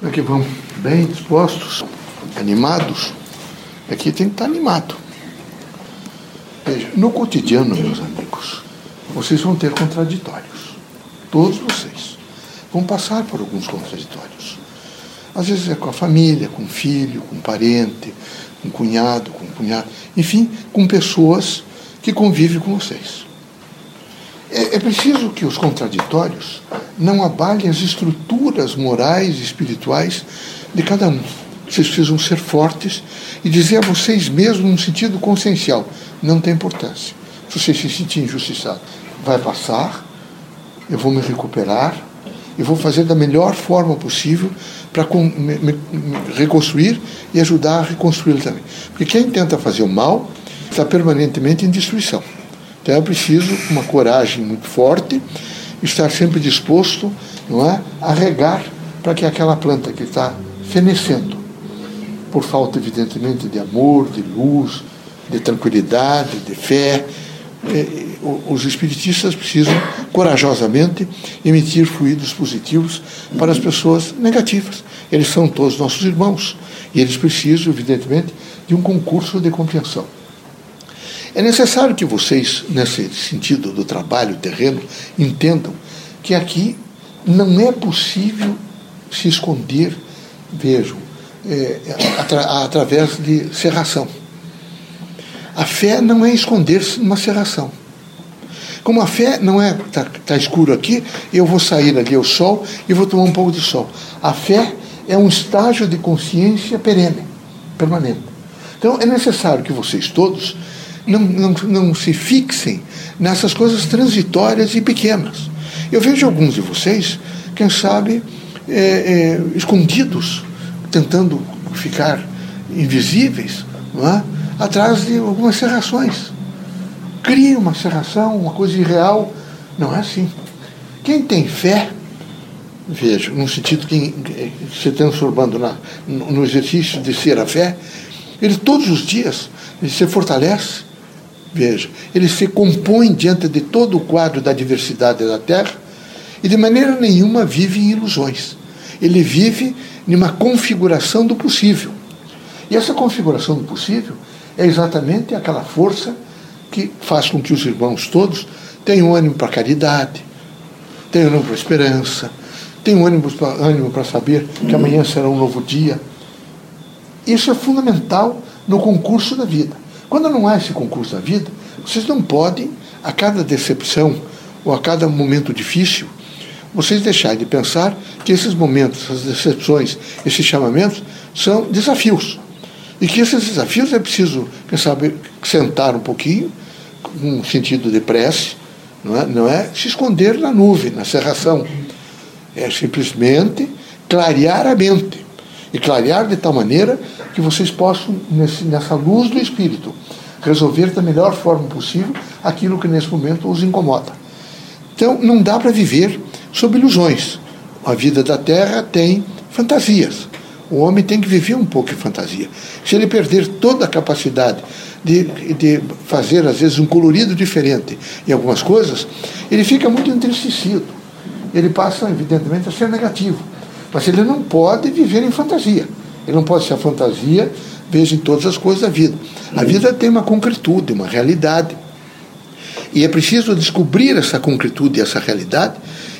É que vão? Bem dispostos, animados? Aqui tem que estar animado. Veja, no cotidiano, meus amigos, vocês vão ter contraditórios. Todos vocês vão passar por alguns contraditórios. Às vezes é com a família, com o filho, com o parente, com o cunhado, com o cunhado, enfim, com pessoas que convivem com vocês. É, é preciso que os contraditórios não abalem as estruturas morais e espirituais de cada um. Vocês precisam ser fortes e dizer a vocês mesmos, num sentido consciencial, não tem importância. Se você se sentir injustiçado, vai passar, eu vou me recuperar, e vou fazer da melhor forma possível para reconstruir e ajudar a reconstruí-lo também. Porque quem tenta fazer o mal está permanentemente em destruição. Então é preciso uma coragem muito forte, estar sempre disposto não é, a regar para que aquela planta que está fenecendo, por falta, evidentemente, de amor, de luz, de tranquilidade, de fé, eh, os espiritistas precisam corajosamente emitir fluidos positivos para as pessoas negativas. Eles são todos nossos irmãos e eles precisam, evidentemente, de um concurso de compreensão. É necessário que vocês, nesse sentido do trabalho terreno, entendam que aqui não é possível se esconder, vejam, é, atra através de serração. A fé não é esconder-se numa serração. Como a fé não é, está tá escuro aqui, eu vou sair ali ao sol e vou tomar um pouco de sol. A fé é um estágio de consciência perene, permanente. Então é necessário que vocês todos não, não, não se fixem nessas coisas transitórias e pequenas. Eu vejo alguns de vocês, quem sabe, é, é, escondidos, tentando ficar invisíveis, é? atrás de algumas serrações. Cria uma serração, uma coisa irreal. Não é assim. Quem tem fé, veja, no sentido que se transformando na, no exercício de ser a fé, ele todos os dias ele se fortalece, Veja, ele se compõe diante de todo o quadro da diversidade da Terra e de maneira nenhuma vive em ilusões. Ele vive numa configuração do possível. E essa configuração do possível é exatamente aquela força que faz com que os irmãos todos tenham ânimo para a caridade, tenham ânimo para a esperança, tenham ânimo para, ânimo para saber que amanhã será um novo dia. Isso é fundamental no concurso da vida. Quando não há esse concurso da vida, vocês não podem, a cada decepção ou a cada momento difícil, vocês deixarem de pensar que esses momentos, essas decepções, esses chamamentos são desafios. E que esses desafios é preciso, quem sentar um pouquinho, com um sentido de prece, não é, não é se esconder na nuvem, na serração. É simplesmente clarear a mente. E clarear de tal maneira que vocês possam, nessa luz do Espírito, resolver da melhor forma possível aquilo que nesse momento os incomoda. Então, não dá para viver sob ilusões. A vida da Terra tem fantasias. O homem tem que viver um pouco de fantasia. Se ele perder toda a capacidade de, de fazer, às vezes, um colorido diferente em algumas coisas, ele fica muito entristecido. Ele passa, evidentemente, a ser negativo. Mas ele não pode viver em fantasia. Ele não pode ser a fantasia, veja em todas as coisas da vida. A vida tem uma concretude, uma realidade. E é preciso descobrir essa concretude, essa realidade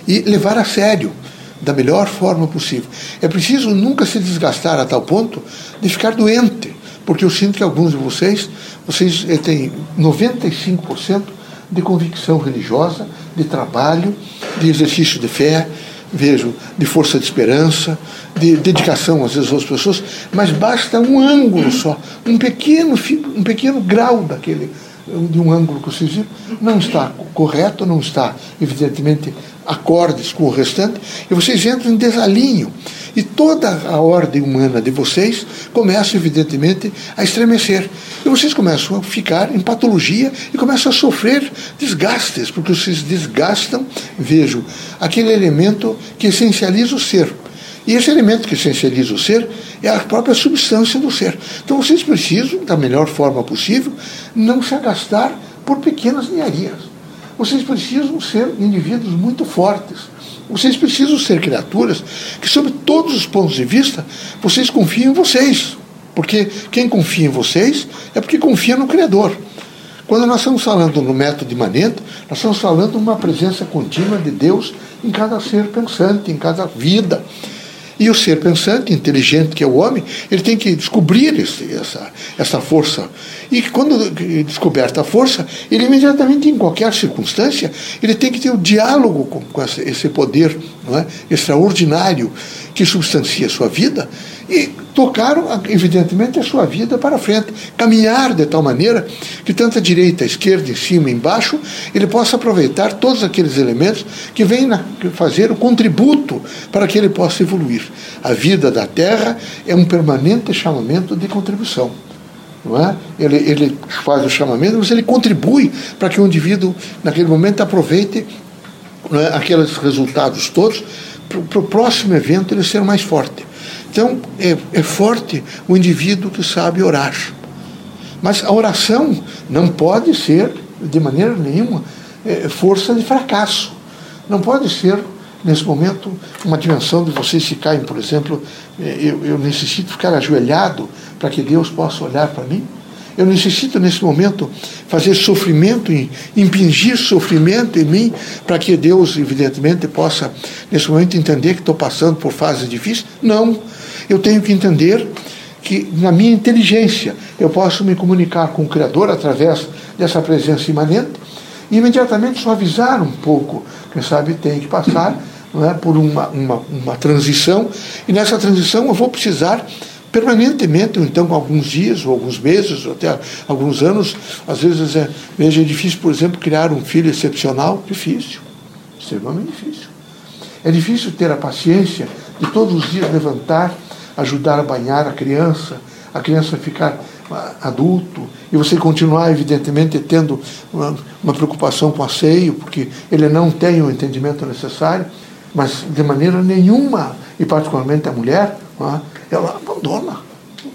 e levar a sério da melhor forma possível. É preciso nunca se desgastar a tal ponto de ficar doente, porque eu sinto que alguns de vocês, vocês eh, têm 95% de convicção religiosa, de trabalho, de exercício de fé, vejo, de força de esperança, de dedicação às vezes às pessoas, mas basta um ângulo só, um pequeno, um pequeno grau daquele de um ângulo que vocês viram, não está correto, não está, evidentemente, acordes com o restante, e vocês entram em desalinho. E toda a ordem humana de vocês começa, evidentemente, a estremecer. E vocês começam a ficar em patologia e começam a sofrer desgastes, porque vocês desgastam, vejo, aquele elemento que essencializa o ser. E esse elemento que essencializa o ser é a própria substância do ser. Então vocês precisam, da melhor forma possível, não se agastar por pequenas ninharias. Vocês precisam ser indivíduos muito fortes, Vocês precisam ser criaturas que, sob todos os pontos de vista, vocês confiam em vocês. Porque quem confia em vocês é porque confia no Criador. Quando nós estamos falando no método de Manento, nós estamos falando de uma presença contínua de Deus em cada ser pensante, em cada vida. E o ser pensante, inteligente que é o homem, ele tem que descobrir esse, essa, essa força. E quando descoberta a força, ele imediatamente, em qualquer circunstância, ele tem que ter o um diálogo com, com esse poder é? extraordinário que substancia a sua vida e tocar, evidentemente, a sua vida para frente. Caminhar de tal maneira que tanto a direita, a esquerda, em cima, embaixo, ele possa aproveitar todos aqueles elementos que vêm fazer o contributo para que ele possa evoluir. A vida da Terra é um permanente chamamento de contribuição. Não é? ele, ele faz o chamamento, mas ele contribui para que o indivíduo, naquele momento, aproveite é, aqueles resultados todos para o próximo evento ele ser mais forte. Então, é, é forte o indivíduo que sabe orar. Mas a oração não pode ser, de maneira nenhuma, é, força de fracasso. Não pode ser, nesse momento, uma dimensão de vocês ficarem, por exemplo, é, eu, eu necessito ficar ajoelhado para que Deus possa olhar para mim. Eu necessito, nesse momento, fazer sofrimento, impingir sofrimento em mim, para que Deus, evidentemente, possa, nesse momento, entender que estou passando por fases difíceis. Não. Eu tenho que entender que, na minha inteligência, eu posso me comunicar com o Criador através dessa presença imanente e imediatamente suavizar um pouco. Quem sabe tem que passar é, por uma, uma, uma transição, e nessa transição eu vou precisar permanentemente, ou então alguns dias, ou alguns meses, ou até alguns anos. Às vezes é, veja, é difícil, por exemplo, criar um filho excepcional. Difícil, extremamente difícil. É difícil ter a paciência de todos os dias levantar, ajudar a banhar a criança, a criança ficar adulto, e você continuar, evidentemente, tendo uma, uma preocupação com o asseio, porque ele não tem o entendimento necessário, mas de maneira nenhuma, e particularmente a mulher, é? ela abandona.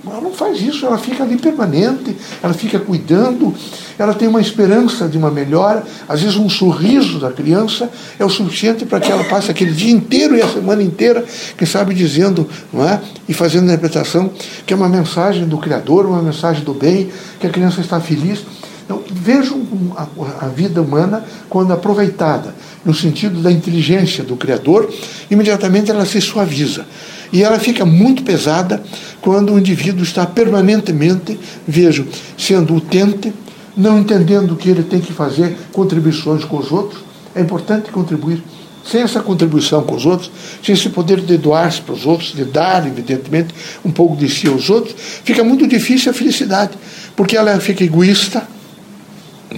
Ela não faz isso, ela fica ali permanente, ela fica cuidando, ela tem uma esperança de uma melhora. Às vezes, um sorriso da criança é o suficiente para que ela passe aquele dia inteiro e a semana inteira, quem sabe, dizendo não é? e fazendo a interpretação que é uma mensagem do Criador, uma mensagem do bem, que a criança está feliz. Então, vejam a, a vida humana quando aproveitada no sentido da inteligência do Criador, imediatamente ela se suaviza. E ela fica muito pesada quando o indivíduo está permanentemente, vejo, sendo utente, não entendendo que ele tem que fazer contribuições com os outros. É importante contribuir. Sem essa contribuição com os outros, sem esse poder de doar-se para os outros, de dar, evidentemente, um pouco de si aos outros, fica muito difícil a felicidade, porque ela fica egoísta,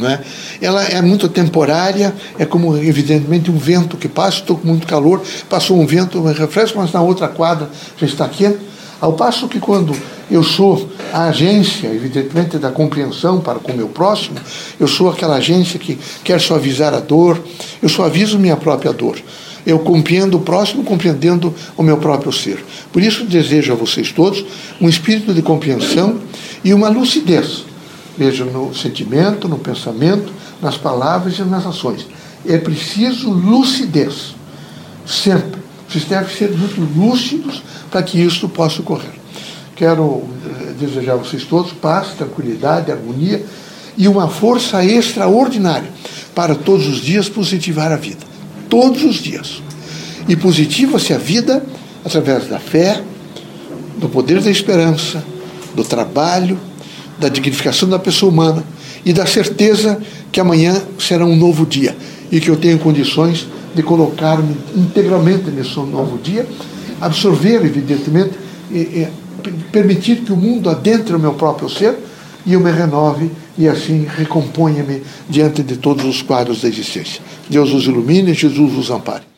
é? Ela é muito temporária, é como, evidentemente, um vento que passa, estou com muito calor, passou um vento, me refresco, mas na outra quadra já está quente. Ao passo que quando eu sou a agência, evidentemente, da compreensão para com o meu próximo, eu sou aquela agência que quer suavizar a dor, eu suavizo minha própria dor. Eu compreendo o próximo compreendendo o meu próprio ser. Por isso desejo a vocês todos um espírito de compreensão e uma lucidez Veja, no sentimento, no pensamento, nas palavras e nas ações. É preciso lucidez. Sempre. Vocês devem ser muito lúcidos para que isso possa ocorrer. Quero eh, desejar a vocês todos paz, tranquilidade, harmonia e uma força extraordinária para todos os dias positivar a vida. Todos os dias. E positiva-se a vida através da fé, do poder da esperança, do trabalho, da dignificação da pessoa humana e da certeza que amanhã será um novo dia e que eu tenho condições de colocar-me integralmente nesse novo dia, absorver, evidentemente, e, e permitir que o mundo adentre o meu próprio ser e eu me renove e assim recomponha-me diante de todos os quadros da existência. Deus os ilumine, Jesus os ampare.